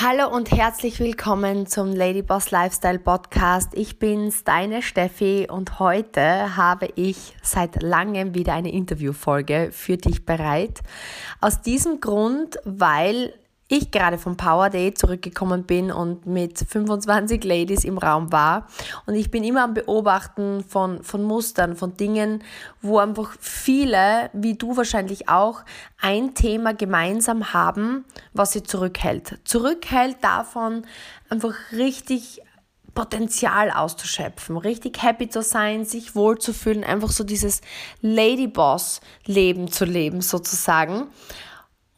Hallo und herzlich willkommen zum Ladyboss Lifestyle Podcast. Ich bin's, deine Steffi und heute habe ich seit langem wieder eine Interviewfolge für dich bereit. Aus diesem Grund, weil ich gerade vom Power Day zurückgekommen bin und mit 25 Ladies im Raum war. Und ich bin immer am Beobachten von, von Mustern, von Dingen, wo einfach viele, wie du wahrscheinlich auch, ein Thema gemeinsam haben, was sie zurückhält. Zurückhält davon, einfach richtig Potenzial auszuschöpfen, richtig happy zu sein, sich wohlzufühlen, einfach so dieses Ladyboss-Leben zu leben sozusagen.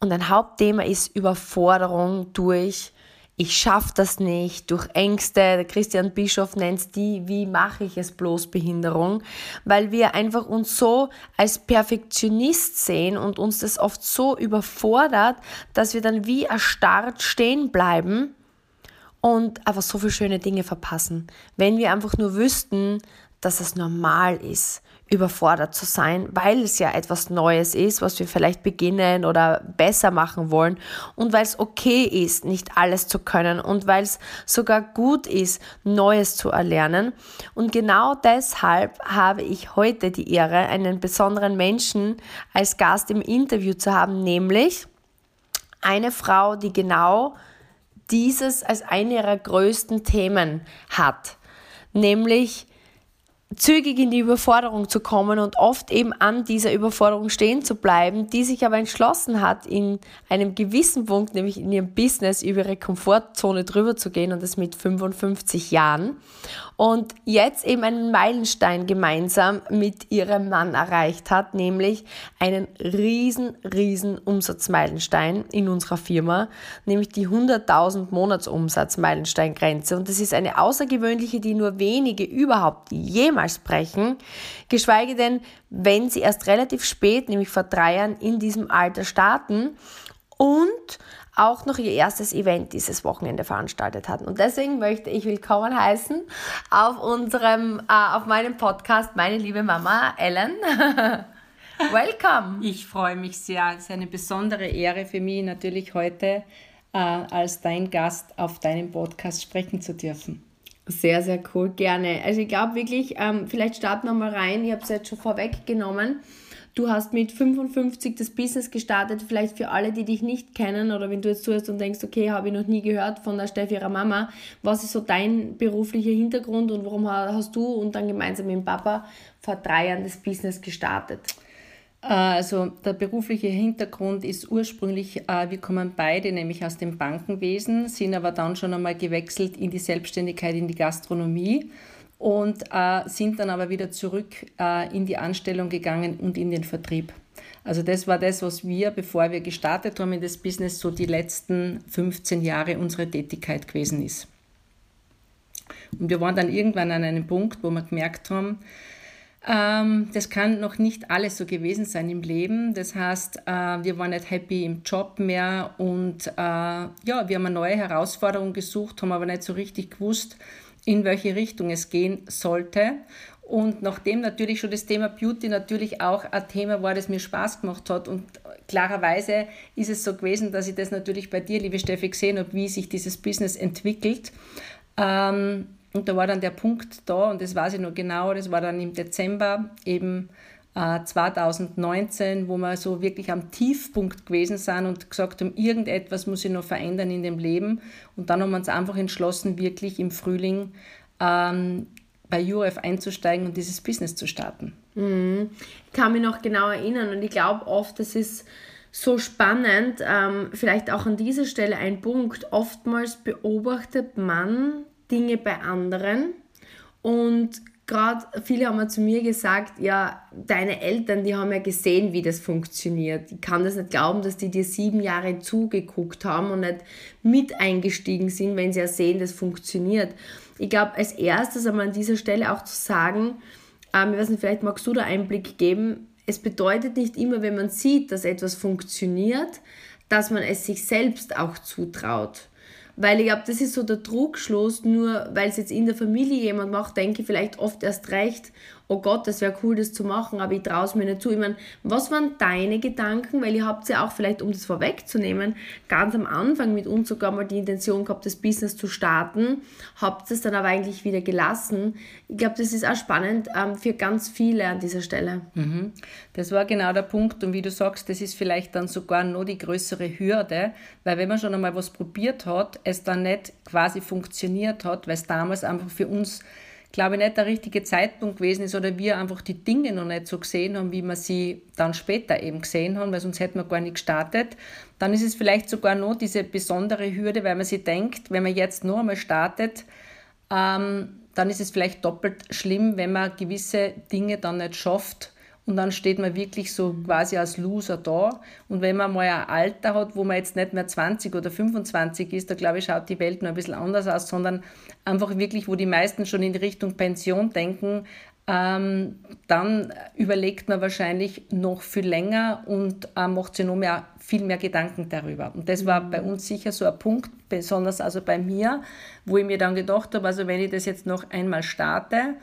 Und ein Hauptthema ist Überforderung durch ich schaffe das nicht, durch Ängste, der Christian Bischof nennt die, wie mache ich es bloß Behinderung, weil wir einfach uns so als Perfektionist sehen und uns das oft so überfordert, dass wir dann wie erstarrt stehen bleiben und einfach so viele schöne Dinge verpassen. Wenn wir einfach nur wüssten, dass es normal ist, überfordert zu sein, weil es ja etwas Neues ist, was wir vielleicht beginnen oder besser machen wollen und weil es okay ist, nicht alles zu können und weil es sogar gut ist, Neues zu erlernen. Und genau deshalb habe ich heute die Ehre, einen besonderen Menschen als Gast im Interview zu haben, nämlich eine Frau, die genau dieses als eine ihrer größten Themen hat, nämlich zügig in die Überforderung zu kommen und oft eben an dieser Überforderung stehen zu bleiben, die sich aber entschlossen hat, in einem gewissen Punkt, nämlich in ihrem Business, über ihre Komfortzone drüber zu gehen und das mit 55 Jahren und jetzt eben einen Meilenstein gemeinsam mit ihrem Mann erreicht hat, nämlich einen riesen, riesen Umsatzmeilenstein in unserer Firma, nämlich die 100.000 Monatsumsatzmeilensteingrenze. Und das ist eine außergewöhnliche, die nur wenige überhaupt jemals brechen, geschweige denn, wenn sie erst relativ spät, nämlich vor drei Jahren, in diesem Alter starten und auch noch ihr erstes Event dieses Wochenende veranstaltet hatten. Und deswegen möchte ich willkommen heißen auf unserem, äh, auf meinem Podcast, meine liebe Mama Ellen. Welcome! Ich freue mich sehr. Es ist eine besondere Ehre für mich, natürlich heute äh, als dein Gast auf deinem Podcast sprechen zu dürfen. Sehr, sehr cool, gerne. Also ich glaube wirklich, ähm, vielleicht starten wir mal rein. Ich habe es jetzt schon vorweggenommen. Du hast mit 55 das Business gestartet, vielleicht für alle, die dich nicht kennen oder wenn du jetzt zuhörst und denkst, okay, habe ich noch nie gehört von der Steffi ihrer Mama. Was ist so dein beruflicher Hintergrund und warum hast du und dann gemeinsam mit dem Papa vor drei Jahren das Business gestartet? Äh, also der berufliche Hintergrund ist ursprünglich, äh, wir kommen beide nämlich aus dem Bankenwesen, sind aber dann schon einmal gewechselt in die Selbstständigkeit, in die Gastronomie und äh, sind dann aber wieder zurück in die Anstellung gegangen und in den Vertrieb. Also das war das, was wir, bevor wir gestartet haben in das Business, so die letzten 15 Jahre unsere Tätigkeit gewesen ist. Und wir waren dann irgendwann an einem Punkt, wo wir gemerkt haben, das kann noch nicht alles so gewesen sein im Leben. Das heißt, äh, wir waren nicht happy im Job mehr und äh, ja, wir haben eine neue Herausforderung gesucht, haben aber nicht so richtig gewusst, in welche Richtung es gehen sollte. Und nachdem natürlich schon das Thema Beauty natürlich auch ein Thema war, das mir Spaß gemacht hat und klarerweise ist es so gewesen, dass ich das natürlich bei dir, liebe Steffi, gesehen habe, wie sich dieses Business entwickelt. Ähm, und da war dann der Punkt da und das weiß ich noch genau, das war dann im Dezember eben 2019, äh, wo wir so wirklich am Tiefpunkt gewesen sind und gesagt haben, irgendetwas muss ich noch verändern in dem Leben. Und dann haben wir uns einfach entschlossen, wirklich im Frühling ähm, bei URF einzusteigen und dieses Business zu starten. Mhm. Ich kann mich noch genau erinnern und ich glaube oft, das ist so spannend, ähm, vielleicht auch an dieser Stelle ein Punkt. Oftmals beobachtet man Dinge bei anderen und gerade viele haben zu mir gesagt, ja, deine Eltern, die haben ja gesehen, wie das funktioniert. Ich kann das nicht glauben, dass die dir sieben Jahre zugeguckt haben und nicht mit eingestiegen sind, wenn sie ja sehen, das funktioniert. Ich glaube, als erstes einmal an dieser Stelle auch zu sagen, ähm, ich weiß nicht, vielleicht magst du da Einblick geben, es bedeutet nicht immer, wenn man sieht, dass etwas funktioniert, dass man es sich selbst auch zutraut. Weil ich glaube, das ist so der Trugschluss, nur weil es jetzt in der Familie jemand macht, denke ich vielleicht oft erst recht, oh Gott, das wäre cool, das zu machen, aber ich traue es mir nicht zu. Ich meine, was waren deine Gedanken? Weil ihr habt ja auch vielleicht, um das vorwegzunehmen, ganz am Anfang mit uns sogar mal die Intention gehabt, das Business zu starten, habt es dann aber eigentlich wieder gelassen. Ich glaube, das ist auch spannend ähm, für ganz viele an dieser Stelle. Mhm. Das war genau der Punkt und wie du sagst, das ist vielleicht dann sogar noch die größere Hürde, weil wenn man schon einmal was probiert hat, es dann nicht quasi funktioniert hat, weil es damals einfach für uns glaube ich, nicht der richtige Zeitpunkt gewesen ist oder wir einfach die Dinge noch nicht so gesehen haben, wie wir sie dann später eben gesehen haben, weil sonst hätten wir gar nicht gestartet. Dann ist es vielleicht sogar noch diese besondere Hürde, weil man sich denkt, wenn man jetzt nur einmal startet, ähm, dann ist es vielleicht doppelt schlimm, wenn man gewisse Dinge dann nicht schafft und dann steht man wirklich so quasi als Loser da. Und wenn man mal ein Alter hat, wo man jetzt nicht mehr 20 oder 25 ist, da glaube ich, schaut die Welt noch ein bisschen anders aus, sondern einfach wirklich, wo die meisten schon in Richtung Pension denken, ähm, dann überlegt man wahrscheinlich noch viel länger und äh, macht sich noch mehr, viel mehr Gedanken darüber. Und das war bei uns sicher so ein Punkt, besonders also bei mir, wo ich mir dann gedacht habe, also wenn ich das jetzt noch einmal starte,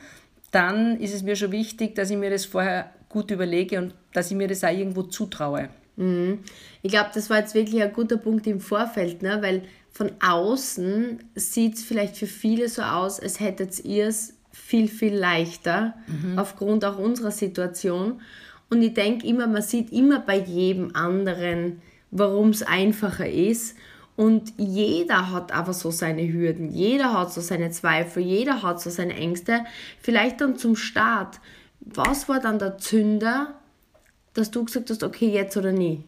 dann ist es mir schon wichtig, dass ich mir das vorher gut überlege und dass ich mir das auch irgendwo zutraue. Mhm. Ich glaube, das war jetzt wirklich ein guter Punkt im Vorfeld, ne? weil von außen sieht es vielleicht für viele so aus, als hättet ihr es viel, viel leichter, mhm. aufgrund auch unserer Situation. Und ich denke immer, man sieht immer bei jedem anderen, warum es einfacher ist. Und jeder hat aber so seine Hürden, jeder hat so seine Zweifel, jeder hat so seine Ängste. Vielleicht dann zum Start was war dann der Zünder, dass du gesagt hast, okay, jetzt oder nie?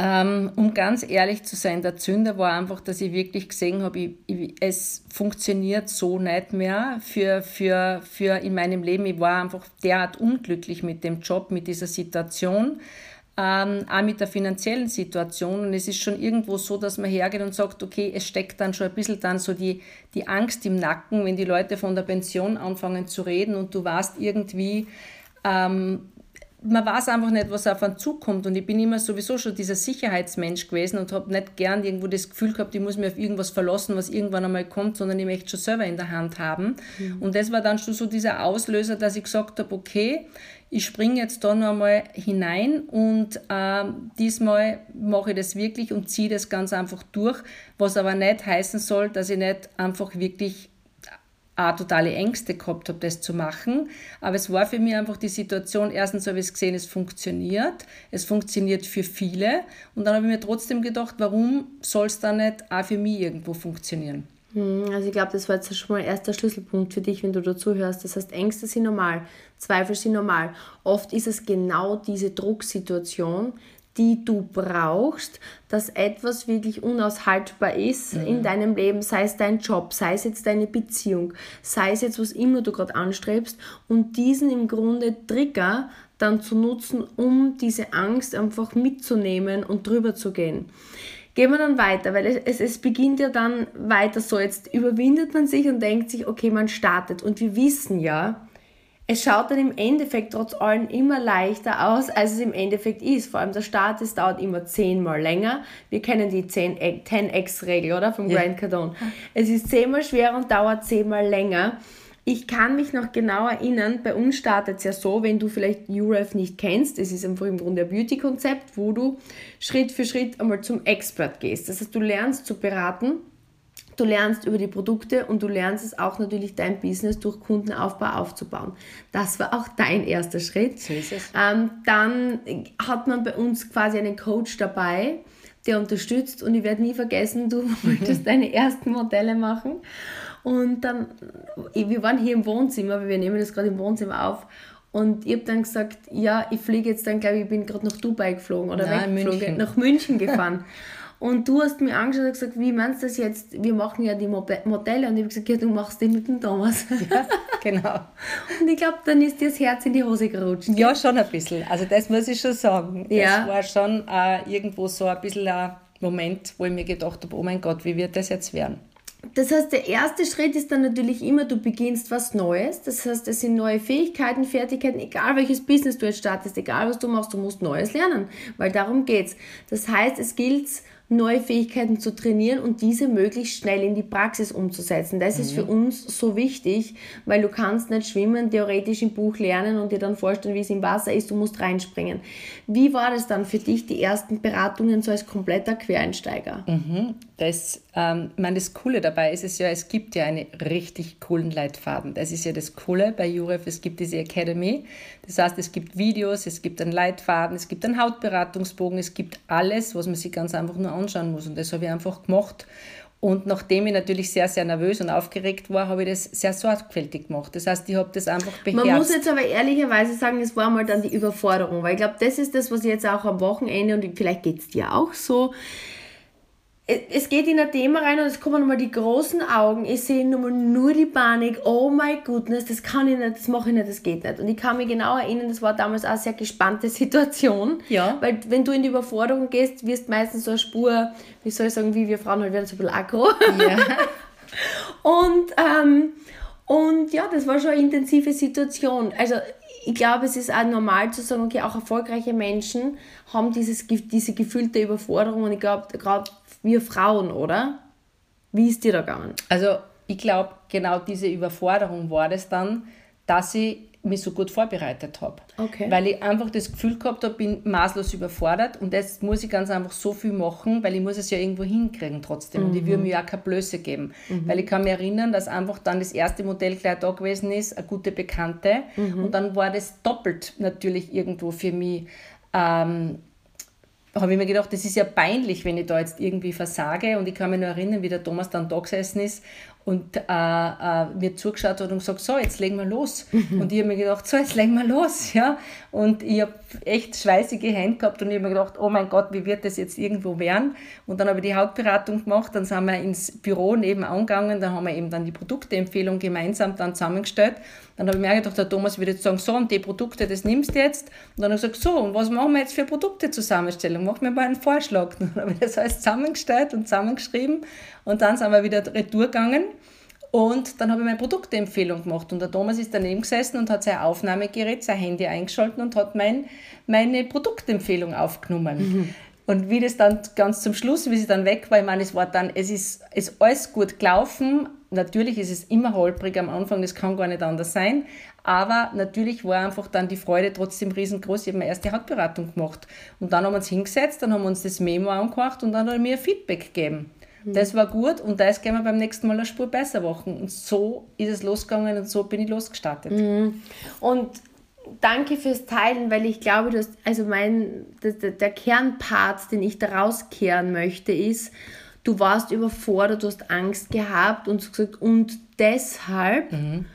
Ähm, um ganz ehrlich zu sein, der Zünder war einfach, dass ich wirklich gesehen habe, ich, ich, es funktioniert so nicht mehr für, für, für in meinem Leben. Ich war einfach derart unglücklich mit dem Job, mit dieser Situation ähm, auch mit der finanziellen Situation. Und es ist schon irgendwo so, dass man hergeht und sagt, okay, es steckt dann schon ein bisschen dann so die, die Angst im Nacken, wenn die Leute von der Pension anfangen zu reden und du warst irgendwie, ähm, man weiß einfach nicht, was auf einen zukommt. Und ich bin immer sowieso schon dieser Sicherheitsmensch gewesen und habe nicht gern irgendwo das Gefühl gehabt, ich muss mich auf irgendwas verlassen, was irgendwann einmal kommt, sondern ich möchte schon selber in der Hand haben. Mhm. Und das war dann schon so dieser Auslöser, dass ich gesagt habe, okay, ich springe jetzt da noch einmal hinein und äh, diesmal mache ich das wirklich und ziehe das ganz einfach durch, was aber nicht heißen soll, dass ich nicht einfach wirklich auch totale Ängste gehabt habe, das zu machen. Aber es war für mich einfach die Situation, erstens habe ich gesehen, es funktioniert, es funktioniert für viele und dann habe ich mir trotzdem gedacht, warum soll es dann nicht auch für mich irgendwo funktionieren? Hm, also ich glaube, das war jetzt schon mal erster Schlüsselpunkt für dich, wenn du dazu hörst. Das heißt, Ängste sind normal, Zweifel sind normal. Oft ist es genau diese Drucksituation, die du brauchst, dass etwas wirklich unaushaltbar ist mhm. in deinem Leben, sei es dein Job, sei es jetzt deine Beziehung, sei es jetzt was immer du gerade anstrebst und diesen im Grunde Trigger dann zu nutzen, um diese Angst einfach mitzunehmen und drüber zu gehen. Gehen wir dann weiter, weil es, es, beginnt ja dann weiter so. Jetzt überwindet man sich und denkt sich, okay, man startet. Und wir wissen ja, es schaut dann im Endeffekt trotz allem immer leichter aus, als es im Endeffekt ist. Vor allem der Start, es dauert immer zehnmal länger. Wir kennen die 10x-Regel, oder? Vom ja. Grand Cardone. Es ist zehnmal schwerer und dauert zehnmal länger. Ich kann mich noch genau erinnern, bei uns startet es ja so, wenn du vielleicht UREF nicht kennst, es ist einfach im Grunde ein Beauty-Konzept, wo du Schritt für Schritt einmal zum Expert gehst. Das heißt, du lernst zu beraten, du lernst über die Produkte und du lernst es auch natürlich dein Business durch Kundenaufbau aufzubauen. Das war auch dein erster Schritt. So ist es. Ähm, dann hat man bei uns quasi einen Coach dabei, der unterstützt und ich werde nie vergessen, du wolltest deine ersten Modelle machen und dann, wir waren hier im Wohnzimmer, weil wir nehmen das gerade im Wohnzimmer auf. Und ich habe dann gesagt, ja, ich fliege jetzt dann, glaube ich, ich bin gerade nach Dubai geflogen oder Nein, weggeflogen, München. nach München gefahren. Und du hast mir angeschaut und gesagt, wie meinst du das jetzt? Wir machen ja die Modelle. Und ich habe gesagt, ja, du machst den mit dem Thomas. Ja, genau. Und ich glaube, dann ist dir das Herz in die Hose gerutscht. Ja, schon ein bisschen. Also das muss ich schon sagen. Ja. Das war schon äh, irgendwo so ein bisschen ein Moment, wo ich mir gedacht habe, oh mein Gott, wie wird das jetzt werden? Das heißt, der erste Schritt ist dann natürlich immer, du beginnst was Neues. Das heißt, es sind neue Fähigkeiten, Fertigkeiten, egal welches Business du jetzt startest, egal was du machst, du musst Neues lernen, weil darum geht's. Das heißt, es gilt neue Fähigkeiten zu trainieren und diese möglichst schnell in die Praxis umzusetzen. Das mhm. ist für uns so wichtig, weil du kannst nicht schwimmen, theoretisch im Buch lernen und dir dann vorstellen, wie es im Wasser ist, du musst reinspringen. Wie war das dann für dich, die ersten Beratungen so als kompletter Quereinsteiger? Mhm. Das, ähm, ich meine, das Coole dabei ist es ja, es gibt ja einen richtig coolen Leitfaden. Das ist ja das Coole bei Juref, es gibt diese Academy. Das heißt, es gibt Videos, es gibt einen Leitfaden, es gibt einen Hautberatungsbogen, es gibt alles, was man sich ganz einfach nur anschauen muss. Und das habe ich einfach gemacht. Und nachdem ich natürlich sehr, sehr nervös und aufgeregt war, habe ich das sehr sorgfältig gemacht. Das heißt, ich habe das einfach beherrscht. Man muss jetzt aber ehrlicherweise sagen, es war mal dann die Überforderung, weil ich glaube, das ist das, was ich jetzt auch am Wochenende und vielleicht geht es dir auch so, es geht in ein Thema rein und es kommen nochmal die großen Augen. Ich sehe nochmal nur die Panik. Oh my goodness, das kann ich nicht, das mache ich nicht, das geht nicht. Und ich kann mich genau erinnern, das war damals auch eine sehr gespannte Situation. Ja. Weil wenn du in die Überforderung gehst, wirst meistens so eine Spur, wie soll ich sagen, wie wir Frauen halt werden so ein bisschen aggro. Ja. und, ähm, und ja, das war schon eine intensive Situation. Also ich glaube, es ist auch normal zu sagen, okay, auch erfolgreiche Menschen haben dieses, diese gefühlte Überforderung und ich glaube, gerade wir Frauen, oder? Wie ist dir da gegangen? Also ich glaube, genau diese Überforderung war es dann, dass ich mich so gut vorbereitet habe. Okay. Weil ich einfach das Gefühl gehabt habe, bin maßlos überfordert und jetzt muss ich ganz einfach so viel machen, weil ich muss es ja irgendwo hinkriegen trotzdem mhm. und ich würde mir ja keine Blöße geben. Mhm. Weil ich kann mich erinnern, dass einfach dann das erste Modell gleich da gewesen ist, eine gute Bekannte mhm. und dann war das doppelt natürlich irgendwo für mich ähm, habe ich mir gedacht, das ist ja peinlich, wenn ich da jetzt irgendwie versage. Und ich kann mich nur erinnern, wie der Thomas dann da gesessen ist und äh, äh, mir zugeschaut hat und gesagt, so, jetzt legen wir los. Mhm. Und ich habe mir gedacht, so, jetzt legen wir los. Ja? Und ich habe echt schweißige Hände gehabt und ich habe mir gedacht, oh mein Gott, wie wird das jetzt irgendwo werden? Und dann habe ich die Hautberatung gemacht, dann sind wir ins Büro nebenan gegangen, dann haben wir eben dann die Produkteempfehlung gemeinsam dann zusammengestellt. Dann habe ich mir gedacht, der Thomas würde jetzt sagen, so, und die Produkte, das nimmst du jetzt. Und dann habe ich gesagt, so, und was machen wir jetzt für Produktezusammenstellung? Mach mir mal einen Vorschlag. Dann habe ich das alles zusammengestellt und zusammengeschrieben und dann sind wir wieder retour gegangen. Und dann habe ich meine Produktempfehlung gemacht. Und der Thomas ist daneben gesessen und hat sein Aufnahmegerät, sein Handy eingeschaltet und hat mein, meine Produktempfehlung aufgenommen. Mhm. Und wie das dann ganz zum Schluss, wie sie dann weg war, ich meine, es war dann, es ist, es ist alles gut gelaufen. Natürlich ist es immer holprig am Anfang, das kann gar nicht anders sein. Aber natürlich war einfach dann die Freude trotzdem riesengroß. Ich habe meine erste Hautberatung gemacht. Und dann haben wir uns hingesetzt, dann haben wir uns das Memo angehört und dann hat er mir Feedback gegeben. Mhm. Das war gut und das gehen wir beim nächsten Mal eine Spur besser machen. Und so ist es losgegangen und so bin ich losgestartet. Mhm. Und danke fürs Teilen, weil ich glaube, dass also mein der, der Kernpart, den ich daraus kehren möchte, ist, du warst überfordert, du hast Angst gehabt und gesagt und deshalb mhm.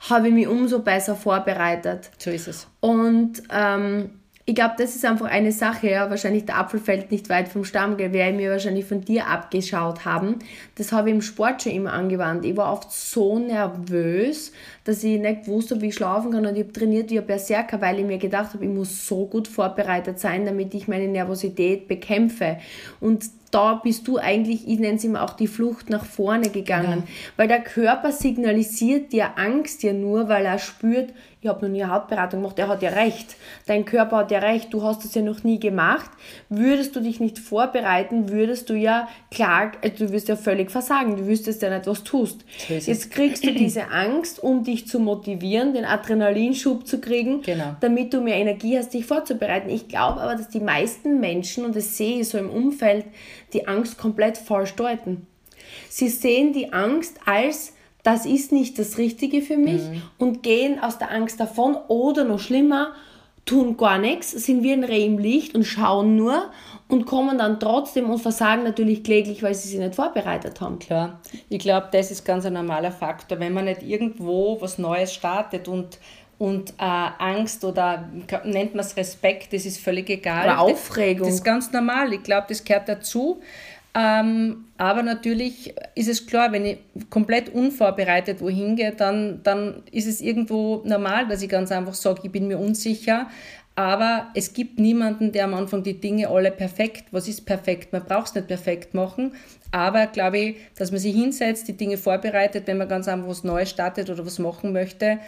habe ich mich umso besser vorbereitet. So ist es. Und ähm, ich glaube, das ist einfach eine Sache, ja, wahrscheinlich der Apfel fällt nicht weit vom Stamm, werde ich mir wahrscheinlich von dir abgeschaut haben. Das habe ich im Sport schon immer angewandt. Ich war oft so nervös, dass ich nicht wusste, wie ich schlafen kann und ich habe trainiert wie ein Berserker, weil ich mir gedacht habe, ich muss so gut vorbereitet sein, damit ich meine Nervosität bekämpfe. Und da bist du eigentlich, ich nenne es immer auch die Flucht nach vorne gegangen. Ja. Weil der Körper signalisiert dir Angst ja nur, weil er spürt, ich habe noch nie eine Hautberatung gemacht, er hat ja recht. Dein Körper hat ja recht, du hast das ja noch nie gemacht. Würdest du dich nicht vorbereiten, würdest du ja klar, äh, du wirst ja völlig versagen, du wüsstest ja nicht, was tust. Jetzt kriegst du diese Angst, um dich zu motivieren, den Adrenalinschub zu kriegen, genau. damit du mehr Energie hast, dich vorzubereiten. Ich glaube aber, dass die meisten Menschen, und das sehe ich so im Umfeld, die Angst komplett falsch deuten. Sie sehen die Angst als, das ist nicht das Richtige für mich mhm. und gehen aus der Angst davon oder noch schlimmer, tun gar nichts, sind wie ein Reh im Licht und schauen nur und kommen dann trotzdem und versagen natürlich kläglich, weil sie sich nicht vorbereitet haben. Klar, ich glaube, das ist ganz ein normaler Faktor. Wenn man nicht irgendwo was Neues startet und und äh, Angst oder nennt man es Respekt, das ist völlig egal. Oder Aufregung. Das, das ist ganz normal. Ich glaube, das gehört dazu. Ähm, aber natürlich ist es klar, wenn ich komplett unvorbereitet wohin gehe, dann, dann ist es irgendwo normal, dass ich ganz einfach sage, ich bin mir unsicher. Aber es gibt niemanden, der am Anfang die Dinge alle perfekt, was ist perfekt? Man braucht es nicht perfekt machen. Aber glaube ich, dass man sich hinsetzt, die Dinge vorbereitet, wenn man ganz einfach was Neues startet oder was machen möchte,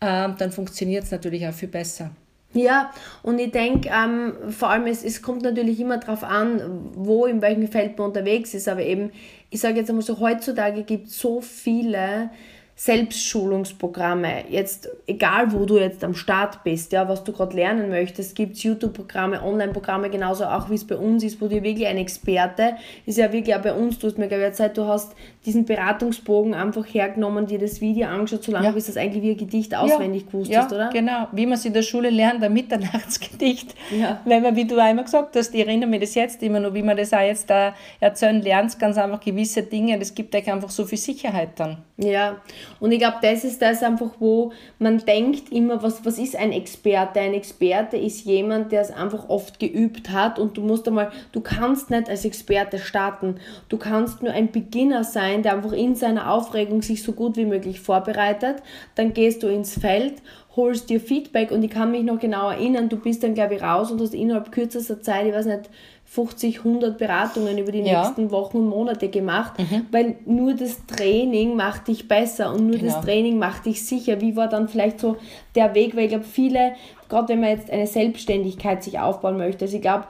ähm, dann funktioniert es natürlich auch viel besser. Ja, und ich denke, ähm, vor allem, es, es kommt natürlich immer darauf an, wo, in welchem Feld man unterwegs ist, aber eben, ich sage jetzt einmal so, heutzutage gibt es so viele Selbstschulungsprogramme, jetzt egal wo du jetzt am Start bist, ja, was du gerade lernen möchtest, gibt es YouTube-Programme, Online-Programme, genauso auch wie es bei uns ist, wo du wirklich ein Experte, ist ja wirklich auch bei uns, du hast mir gesagt, du hast diesen Beratungsbogen einfach hergenommen, dir das Video angeschaut, so lange, ja. bis das eigentlich wie ein Gedicht auswendig ja. gewusst ja, hast, oder? genau, wie man es in der Schule lernt, ein Mitternachtsgedicht, ja. wenn man, wie du einmal gesagt hast, ich erinnere mich das jetzt immer noch, wie man das auch jetzt da erzählen lernt, ganz einfach gewisse Dinge, das gibt euch einfach so viel Sicherheit dann. Ja, und ich glaube, das ist das einfach, wo man denkt immer, was, was ist ein Experte? Ein Experte ist jemand, der es einfach oft geübt hat und du musst einmal, du kannst nicht als Experte starten. Du kannst nur ein Beginner sein, der einfach in seiner Aufregung sich so gut wie möglich vorbereitet. Dann gehst du ins Feld, holst dir Feedback und ich kann mich noch genau erinnern, du bist dann glaube ich raus und hast innerhalb kürzester Zeit, ich weiß nicht, 50, 100 Beratungen über die ja. nächsten Wochen und Monate gemacht, mhm. weil nur das Training macht dich besser und nur genau. das Training macht dich sicher. Wie war dann vielleicht so der Weg, weil ich glaube, viele, gerade wenn man jetzt eine Selbstständigkeit sich aufbauen möchte, also ich glaube,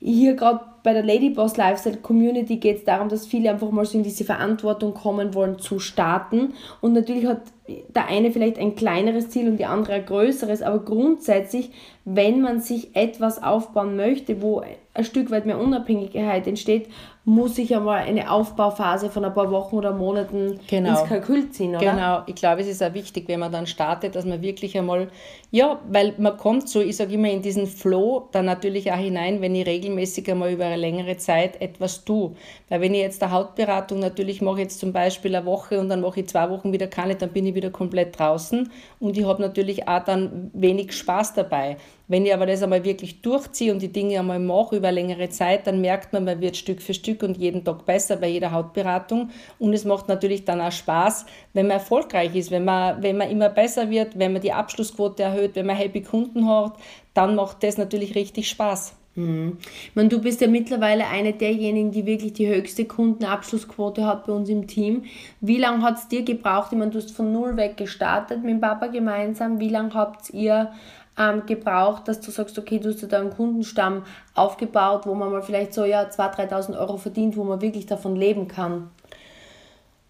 hier gerade bei der Ladyboss Lifestyle Community geht es darum, dass viele einfach mal so in diese Verantwortung kommen wollen zu starten. Und natürlich hat der eine vielleicht ein kleineres Ziel und die andere ein größeres, aber grundsätzlich, wenn man sich etwas aufbauen möchte, wo ein Stück weit mehr Unabhängigkeit entsteht, muss ich einmal eine Aufbauphase von ein paar Wochen oder Monaten genau. ins Kalkül ziehen, oder? Genau, ich glaube, es ist auch wichtig, wenn man dann startet, dass man wirklich einmal, ja, weil man kommt so, ich sage immer, in diesen Flow dann natürlich auch hinein, wenn ich regelmäßig einmal über eine längere Zeit etwas tue. Weil wenn ich jetzt eine Hautberatung natürlich mache, jetzt zum Beispiel eine Woche und dann mache ich zwei Wochen wieder keine, dann bin ich wieder komplett draußen und ich habe natürlich auch dann wenig Spaß dabei. Wenn ich aber das einmal wirklich durchziehe und die Dinge einmal mache über längere Zeit, dann merkt man, man wird Stück für Stück und jeden Tag besser bei jeder Hautberatung. Und es macht natürlich dann auch Spaß, wenn man erfolgreich ist, wenn man, wenn man immer besser wird, wenn man die Abschlussquote erhöht, wenn man happy Kunden hat, dann macht das natürlich richtig Spaß. Mhm. Ich meine, du bist ja mittlerweile eine derjenigen, die wirklich die höchste Kundenabschlussquote hat bei uns im Team. Wie lange hat es dir gebraucht? Ich meine, du hast von null weg gestartet mit dem Papa gemeinsam. Wie lange habt ihr ähm, gebraucht, dass du sagst, okay, du hast da einen Kundenstamm aufgebaut, wo man mal vielleicht so ja 2.000, 3.000 Euro verdient, wo man wirklich davon leben kann?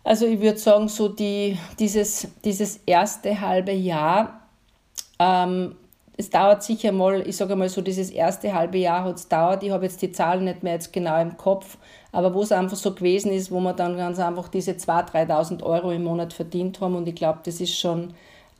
Also ich würde sagen, so die, dieses, dieses erste halbe Jahr, ähm, es dauert sicher mal, ich sage mal so, dieses erste halbe Jahr hat es dauert. Ich habe jetzt die Zahlen nicht mehr jetzt genau im Kopf, aber wo es einfach so gewesen ist, wo wir dann ganz einfach diese 2.000, 3.000 Euro im Monat verdient haben und ich glaube, das ist schon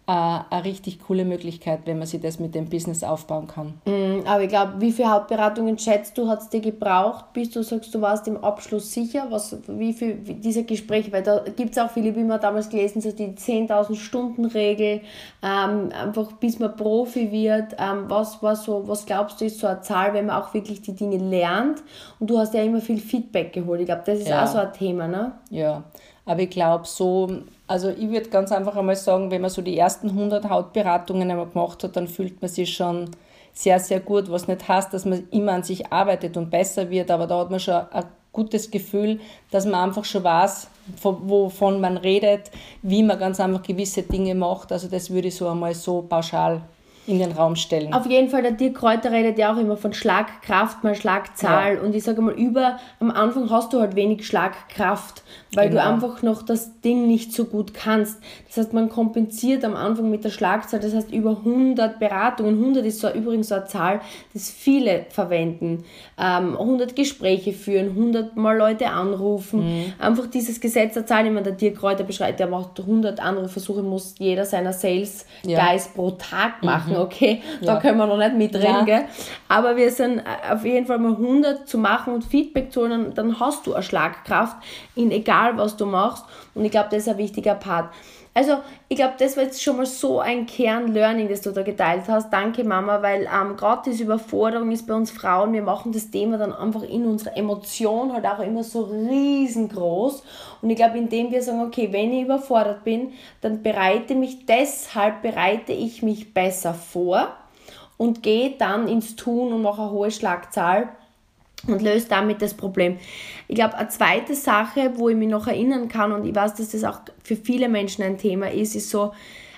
eine richtig coole Möglichkeit, wenn man sich das mit dem Business aufbauen kann. Mm, aber ich glaube, wie viele Hauptberatungen schätzt du, hat es dir gebraucht, bis du sagst, du warst im Abschluss sicher? Was, wie viel wie diese Gespräche, weil da gibt es auch viele, wie man damals gelesen hat, die 10.000 Stunden Regel, ähm, einfach bis man Profi wird. Ähm, was, was, so, was glaubst du, ist so eine Zahl, wenn man auch wirklich die Dinge lernt? Und du hast ja immer viel Feedback geholt. Ich glaube, das ist ja. auch so ein Thema, ne? Ja, aber ich glaube, so also ich würde ganz einfach einmal sagen, wenn man so die ersten 100 Hautberatungen einmal gemacht hat, dann fühlt man sich schon sehr, sehr gut, was nicht heißt, dass man immer an sich arbeitet und besser wird, aber da hat man schon ein gutes Gefühl, dass man einfach schon weiß, wovon man redet, wie man ganz einfach gewisse Dinge macht. Also das würde ich so einmal so pauschal in den Raum stellen. Auf jeden Fall, der Dirk Kräuter redet ja auch immer von Schlagkraft mal Schlagzahl. Ja. Und ich sage mal, über, am Anfang hast du halt wenig Schlagkraft, weil genau. du einfach noch das Ding nicht so gut kannst. Das heißt, man kompensiert am Anfang mit der Schlagzahl, das heißt über 100 Beratungen. 100 ist so übrigens so eine Zahl, das viele verwenden. Ähm, 100 Gespräche führen, 100 mal Leute anrufen. Mhm. Einfach dieses Gesetz der Zahlen, wenn der Dirk Kräuter beschreibt, der macht 100 Anrufversuche, muss jeder seiner Sales Guys ja. pro Tag machen. Mhm machen, okay, ja. da können wir noch nicht mitreden, ja. aber wir sind äh, auf jeden Fall mal 100 zu machen und Feedback zu holen, dann hast du eine Schlagkraft in egal was du machst und ich glaube, das ist ein wichtiger Part. Also, ich glaube, das war jetzt schon mal so ein Kern-Learning, das du da geteilt hast. Danke, Mama, weil ähm, gerade diese Überforderung ist bei uns Frauen, wir machen das Thema dann einfach in unserer Emotion halt auch immer so riesengroß. Und ich glaube, indem wir sagen, okay, wenn ich überfordert bin, dann bereite mich, deshalb bereite ich mich besser vor und gehe dann ins Tun und mache eine hohe Schlagzahl und löst damit das Problem. Ich glaube, eine zweite Sache, wo ich mich noch erinnern kann und ich weiß, dass das auch für viele Menschen ein Thema ist, ist so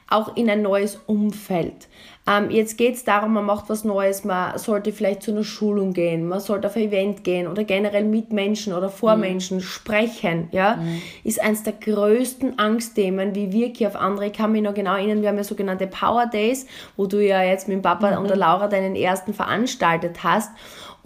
auch in ein neues Umfeld. Ähm, jetzt geht es darum, man macht was Neues, man sollte vielleicht zu einer Schulung gehen, man sollte auf ein Event gehen oder generell mit Menschen oder vor mhm. Menschen sprechen, ja, mhm. ist eines der größten Angstthemen, wie wir auf andere, ich kann mich noch genau erinnern, wir haben ja sogenannte Power Days, wo du ja jetzt mit dem Papa mhm. und der Laura deinen ersten veranstaltet hast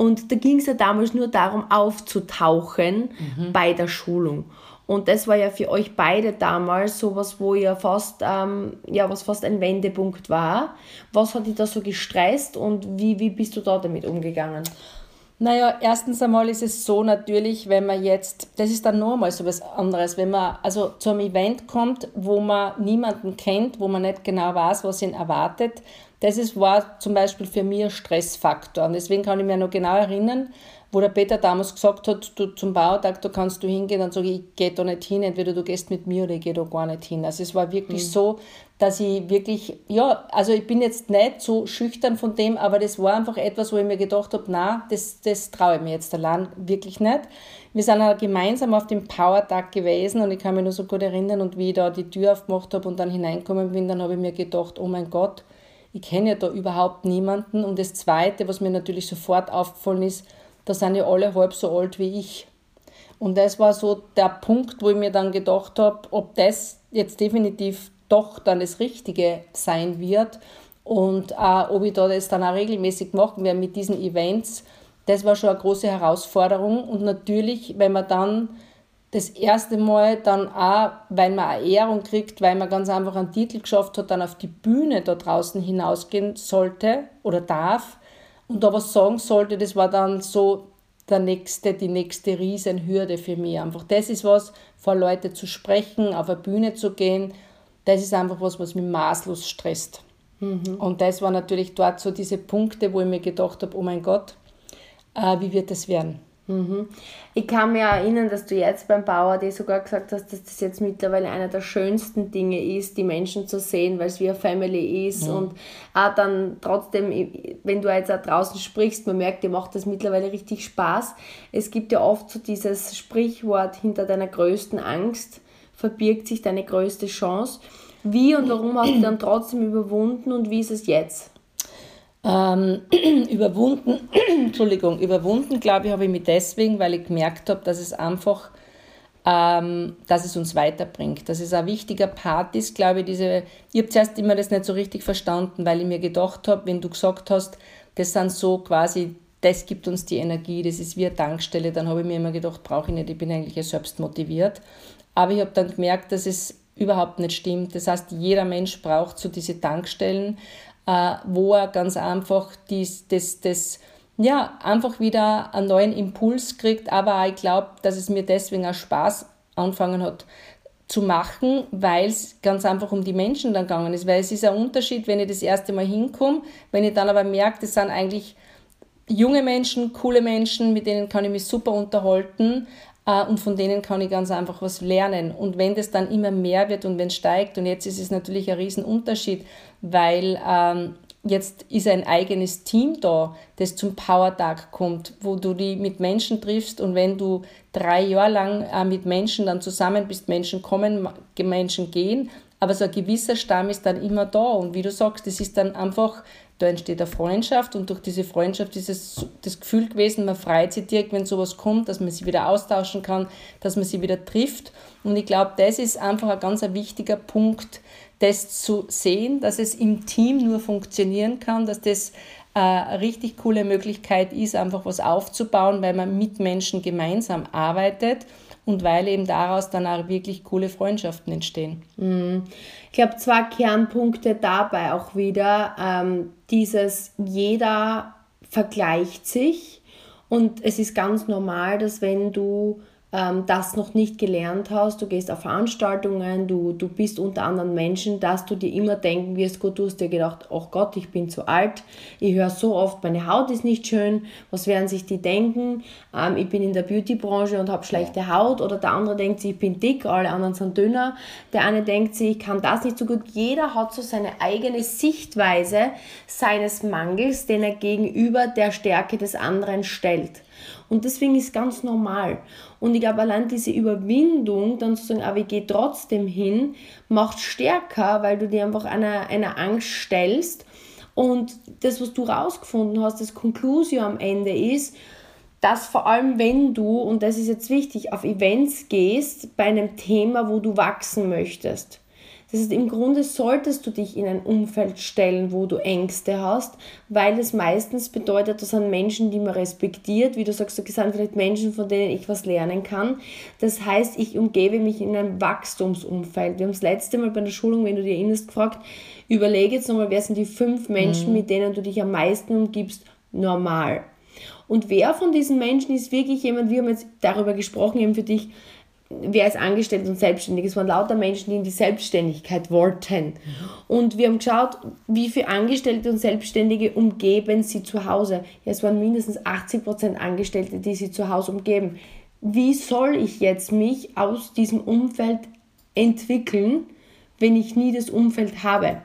und da ging es ja damals nur darum, aufzutauchen mhm. bei der Schulung. Und das war ja für euch beide damals sowas, wo ihr fast, ähm, ja, was fast ein Wendepunkt war. Was hat dich da so gestresst und wie, wie bist du da damit umgegangen? Naja, erstens einmal ist es so natürlich, wenn man jetzt, das ist dann nochmal so was anderes, wenn man also zu einem Event kommt, wo man niemanden kennt, wo man nicht genau weiß, was ihn erwartet, das ist, war zum Beispiel für mich ein Stressfaktor. Und deswegen kann ich mich noch genau erinnern, wo der Peter damals gesagt hat, du, zum Bautag, da kannst du hingehen, dann sage ich, ich gehe da nicht hin, entweder du gehst mit mir oder ich gehe da gar nicht hin. Also es war wirklich mhm. so, dass ich wirklich, ja, also ich bin jetzt nicht so schüchtern von dem, aber das war einfach etwas, wo ich mir gedacht habe, na, das, das traue ich mir jetzt allein wirklich nicht. Wir sind auch gemeinsam auf dem Power-Tag gewesen und ich kann mich nur so gut erinnern und wie ich da die Tür aufgemacht habe und dann hineinkommen bin, dann habe ich mir gedacht, oh mein Gott, ich kenne ja da überhaupt niemanden. Und das Zweite, was mir natürlich sofort aufgefallen ist, da sind ja alle halb so alt wie ich. Und das war so der Punkt, wo ich mir dann gedacht habe, ob das jetzt definitiv doch dann das Richtige sein wird und äh, ob ich da das dann auch regelmäßig machen werde mit diesen Events. Das war schon eine große Herausforderung. Und natürlich, wenn man dann das erste Mal dann auch, weil man eine Ehrung kriegt, weil man ganz einfach einen Titel geschafft hat, dann auf die Bühne da draußen hinausgehen sollte oder darf und da was sagen sollte, das war dann so der nächste, die nächste Riesenhürde für mich. Einfach das ist was, vor Leute zu sprechen, auf eine Bühne zu gehen, das ist einfach was, was mich maßlos stresst. Mhm. Und das war natürlich dort so diese Punkte, wo ich mir gedacht habe, oh mein Gott, äh, wie wird das werden? Mhm. Ich kann mir erinnern, dass du jetzt beim Bauer dir sogar gesagt hast, dass das jetzt mittlerweile einer der schönsten Dinge ist, die Menschen zu sehen, weil es wie eine Family ist mhm. und auch dann trotzdem, wenn du jetzt auch draußen sprichst, man merkt, dir macht das mittlerweile richtig Spaß. Es gibt ja oft so dieses Sprichwort, hinter deiner größten Angst verbirgt sich deine größte Chance. Wie und warum hast du dann trotzdem überwunden und wie ist es jetzt? Ähm, überwunden, Entschuldigung, überwunden, glaube ich, habe ich mich deswegen, weil ich gemerkt habe, dass es einfach, ähm, dass es uns weiterbringt. Dass es ein wichtiger Part ist, glaube ich, diese, ich habe zuerst immer das nicht so richtig verstanden, weil ich mir gedacht habe, wenn du gesagt hast, das sind so quasi, das gibt uns die Energie, das ist wie eine Tankstelle, dann habe ich mir immer gedacht, brauche ich nicht, ich bin eigentlich ja selbst motiviert. Aber ich habe dann gemerkt, dass es überhaupt nicht stimmt. Das heißt, jeder Mensch braucht so diese Tankstellen, wo er ganz einfach dies, das, das, ja, einfach wieder einen neuen Impuls kriegt. Aber ich glaube, dass es mir deswegen auch Spaß anfangen hat zu machen, weil es ganz einfach um die Menschen dann gegangen ist. Weil es ist ein Unterschied, wenn ich das erste Mal hinkomme, wenn ich dann aber merke, das sind eigentlich junge Menschen, coole Menschen, mit denen kann ich mich super unterhalten, äh, und von denen kann ich ganz einfach was lernen. Und wenn das dann immer mehr wird und wenn es steigt, und jetzt ist es natürlich ein Riesenunterschied, weil ähm, jetzt ist ein eigenes Team da, das zum Power-Tag kommt, wo du die mit Menschen triffst und wenn du drei Jahre lang äh, mit Menschen dann zusammen bist, Menschen kommen, Menschen gehen, aber so ein gewisser Stamm ist dann immer da und wie du sagst, das ist dann einfach da entsteht eine Freundschaft und durch diese Freundschaft ist es das Gefühl gewesen, man freut sich direkt, wenn sowas kommt, dass man sich wieder austauschen kann, dass man sie wieder trifft. Und ich glaube, das ist einfach ein ganz wichtiger Punkt, das zu sehen, dass es im Team nur funktionieren kann, dass das äh, eine richtig coole Möglichkeit ist, einfach was aufzubauen, weil man mit Menschen gemeinsam arbeitet und weil eben daraus dann auch wirklich coole Freundschaften entstehen. Mhm. Ich glaube, zwei Kernpunkte dabei auch wieder. Ähm, dieses, jeder vergleicht sich und es ist ganz normal, dass wenn du ähm, das noch nicht gelernt hast, du gehst auf Veranstaltungen, du, du bist unter anderen Menschen, dass du dir immer denken wirst, gut, du hast dir gedacht, oh Gott, ich bin zu alt, ich höre so oft, meine Haut ist nicht schön, was werden sich die denken, ähm, ich bin in der Beautybranche und habe schlechte Haut. Oder der andere denkt sich, ich bin dick, alle anderen sind dünner, der eine denkt sich, ich kann das nicht so gut, jeder hat so seine eigene Sichtweise seines Mangels, den er gegenüber der Stärke des anderen stellt. Und deswegen ist ganz normal. Und ich glaube, allein diese Überwindung, dann zu sagen, aber ich gehe trotzdem hin, macht stärker, weil du dir einfach einer, einer Angst stellst. Und das, was du rausgefunden hast, das Conclusio am Ende ist, dass vor allem wenn du, und das ist jetzt wichtig, auf Events gehst bei einem Thema, wo du wachsen möchtest. Das heißt, im Grunde solltest du dich in ein Umfeld stellen, wo du Ängste hast, weil es meistens bedeutet, das sind Menschen, die man respektiert. Wie du sagst, das sind vielleicht Menschen, von denen ich was lernen kann. Das heißt, ich umgebe mich in einem Wachstumsumfeld. Wir haben das letzte Mal bei der Schulung, wenn du dir erinnerst, gefragt, überlege jetzt nochmal, wer sind die fünf Menschen, mhm. mit denen du dich am meisten umgibst, normal. Und wer von diesen Menschen ist wirklich jemand, wir haben jetzt darüber gesprochen, eben für dich, wer ist angestellt und selbstständig. Es waren lauter Menschen, die in die Selbstständigkeit wollten. Und wir haben geschaut, wie viele Angestellte und Selbstständige umgeben sie zu Hause. Ja, es waren mindestens 80 Prozent Angestellte, die sie zu Hause umgeben. Wie soll ich jetzt mich aus diesem Umfeld entwickeln, wenn ich nie das Umfeld habe?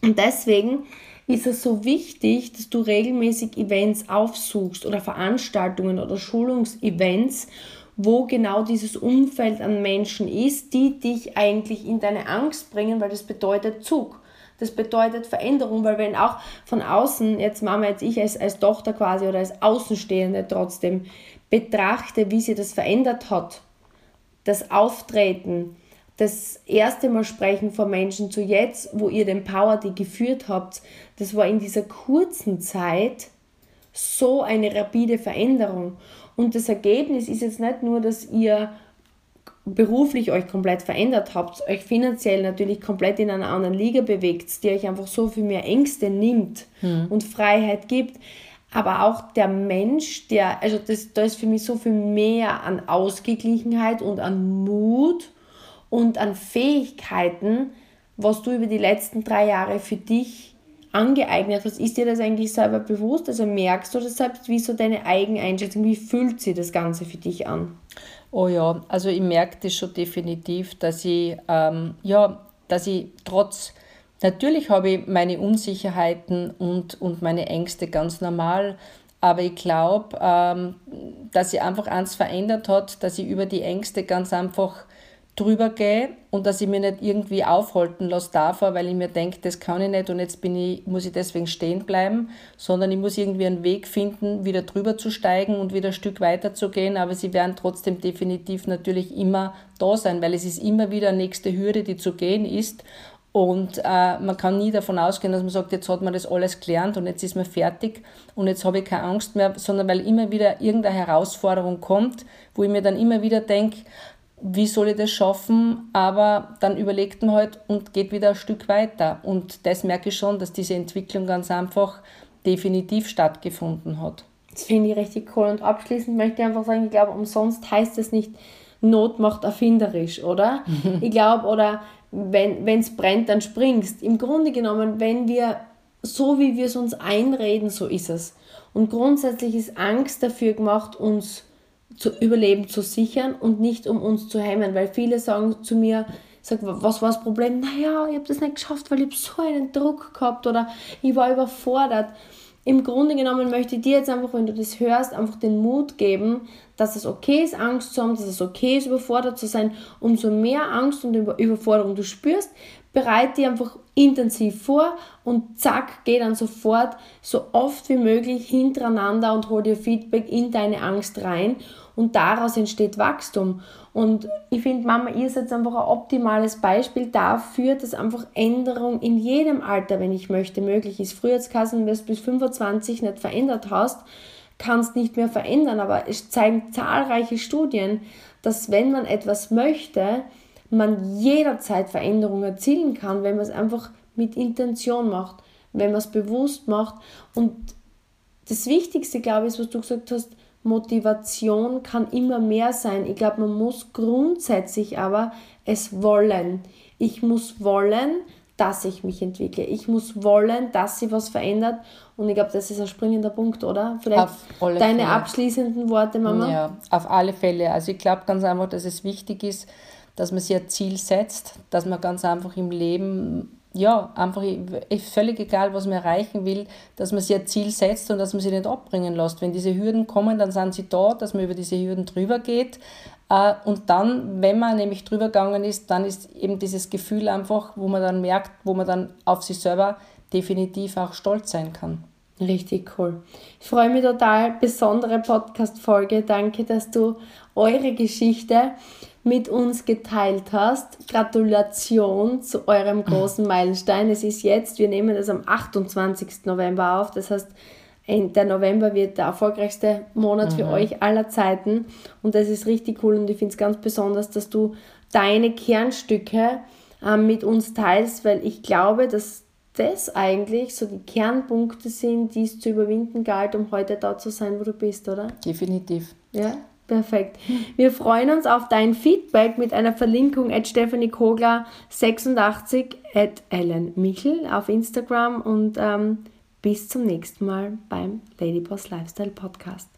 Und deswegen ist es so wichtig, dass du regelmäßig Events aufsuchst oder Veranstaltungen oder Schulungsevents, wo genau dieses Umfeld an Menschen ist, die dich eigentlich in deine Angst bringen, weil das bedeutet Zug. Das bedeutet Veränderung, weil wenn auch von außen, jetzt Mama, jetzt ich als, als Tochter quasi oder als Außenstehende trotzdem betrachte, wie sie das verändert hat, das Auftreten, das erste Mal sprechen vor Menschen zu jetzt, wo ihr den Power, die geführt habt, das war in dieser kurzen Zeit so eine rapide Veränderung. Und das Ergebnis ist jetzt nicht nur, dass ihr beruflich euch komplett verändert habt, euch finanziell natürlich komplett in einer anderen Liga bewegt, die euch einfach so viel mehr Ängste nimmt hm. und Freiheit gibt, aber auch der Mensch, der, also das, da ist für mich so viel mehr an Ausgeglichenheit und an Mut und an Fähigkeiten, was du über die letzten drei Jahre für dich angeeignet hast. Ist dir das eigentlich selber bewusst? Also merkst du das selbst? Wie so deine Eigeneinschätzung? Wie fühlt sich das Ganze für dich an? Oh ja, also ich merke das schon definitiv, dass ich, ähm, ja, dass ich trotz, natürlich habe ich meine Unsicherheiten und, und meine Ängste ganz normal, aber ich glaube, ähm, dass sich einfach eins verändert hat, dass ich über die Ängste ganz einfach drüber gehe und dass ich mich nicht irgendwie aufhalten lasse davor, weil ich mir denke, das kann ich nicht und jetzt bin ich, muss ich deswegen stehen bleiben, sondern ich muss irgendwie einen Weg finden, wieder drüber zu steigen und wieder ein Stück weiter zu gehen, aber sie werden trotzdem definitiv natürlich immer da sein, weil es ist immer wieder eine nächste Hürde, die zu gehen ist. Und äh, man kann nie davon ausgehen, dass man sagt, jetzt hat man das alles gelernt und jetzt ist man fertig und jetzt habe ich keine Angst mehr, sondern weil immer wieder irgendeine Herausforderung kommt, wo ich mir dann immer wieder denke, wie soll ich das schaffen? Aber dann überlegt man halt und geht wieder ein Stück weiter. Und das merke ich schon, dass diese Entwicklung ganz einfach definitiv stattgefunden hat. Das finde ich richtig cool. Und abschließend möchte ich einfach sagen, ich glaube, umsonst heißt es nicht, Not macht erfinderisch, oder? ich glaube, oder wenn es brennt, dann springst. Im Grunde genommen, wenn wir so wie wir es uns einreden, so ist es. Und grundsätzlich ist Angst dafür gemacht, uns zu Überleben zu sichern und nicht um uns zu hemmen, weil viele sagen zu mir, sag, was war das Problem? Naja, ich habe das nicht geschafft, weil ich so einen Druck gehabt oder ich war überfordert. Im Grunde genommen möchte ich dir jetzt einfach, wenn du das hörst, einfach den Mut geben, dass es okay ist, Angst zu haben, dass es okay ist, überfordert zu sein. Umso mehr Angst und Überforderung du spürst, bereite dich einfach intensiv vor und zack, geh dann sofort so oft wie möglich hintereinander und hol dir Feedback in deine Angst rein und daraus entsteht Wachstum. Und ich finde, Mama, ihr seid einfach ein optimales Beispiel dafür, dass einfach Änderung in jedem Alter, wenn ich möchte, möglich ist. Früher jetzt Kassen, wenn du bis 25 nicht verändert hast, kannst nicht mehr verändern, aber es zeigen zahlreiche Studien, dass wenn man etwas möchte, man jederzeit Veränderungen erzielen kann, wenn man es einfach mit Intention macht, wenn man es bewusst macht. Und das Wichtigste, glaube ich, ist, was du gesagt hast, Motivation kann immer mehr sein. Ich glaube, man muss grundsätzlich aber es wollen. Ich muss wollen, dass ich mich entwickle. Ich muss wollen, dass sich was verändert. Und ich glaube, das ist ein springender Punkt, oder? Vielleicht deine Fälle. abschließenden Worte, Mama? Ja, auf alle Fälle. Also ich glaube ganz einfach, dass es wichtig ist, dass man sich ein Ziel setzt, dass man ganz einfach im Leben ja, einfach völlig egal, was man erreichen will, dass man sich ein Ziel setzt und dass man sich nicht abbringen lässt. Wenn diese Hürden kommen, dann sind sie da, dass man über diese Hürden drüber geht. Äh, und dann, wenn man nämlich drüber gegangen ist, dann ist eben dieses Gefühl einfach, wo man dann merkt, wo man dann auf sich selber definitiv auch stolz sein kann. Richtig cool. Ich freue mich total. Besondere Podcast-Folge. Danke, dass du eure Geschichte mit uns geteilt hast. Gratulation zu eurem großen Meilenstein. Es ist jetzt, wir nehmen das am 28. November auf. Das heißt, der November wird der erfolgreichste Monat mhm. für euch aller Zeiten. Und das ist richtig cool. Und ich finde es ganz besonders, dass du deine Kernstücke äh, mit uns teilst, weil ich glaube, dass das eigentlich so die Kernpunkte sind, die es zu überwinden galt, um heute da zu sein, wo du bist, oder? Definitiv. Ja, perfekt. Wir freuen uns auf dein Feedback mit einer Verlinkung at Stephanie Kogler 86 at Ellen Michel auf Instagram und ähm, bis zum nächsten Mal beim Ladyboss Lifestyle Podcast.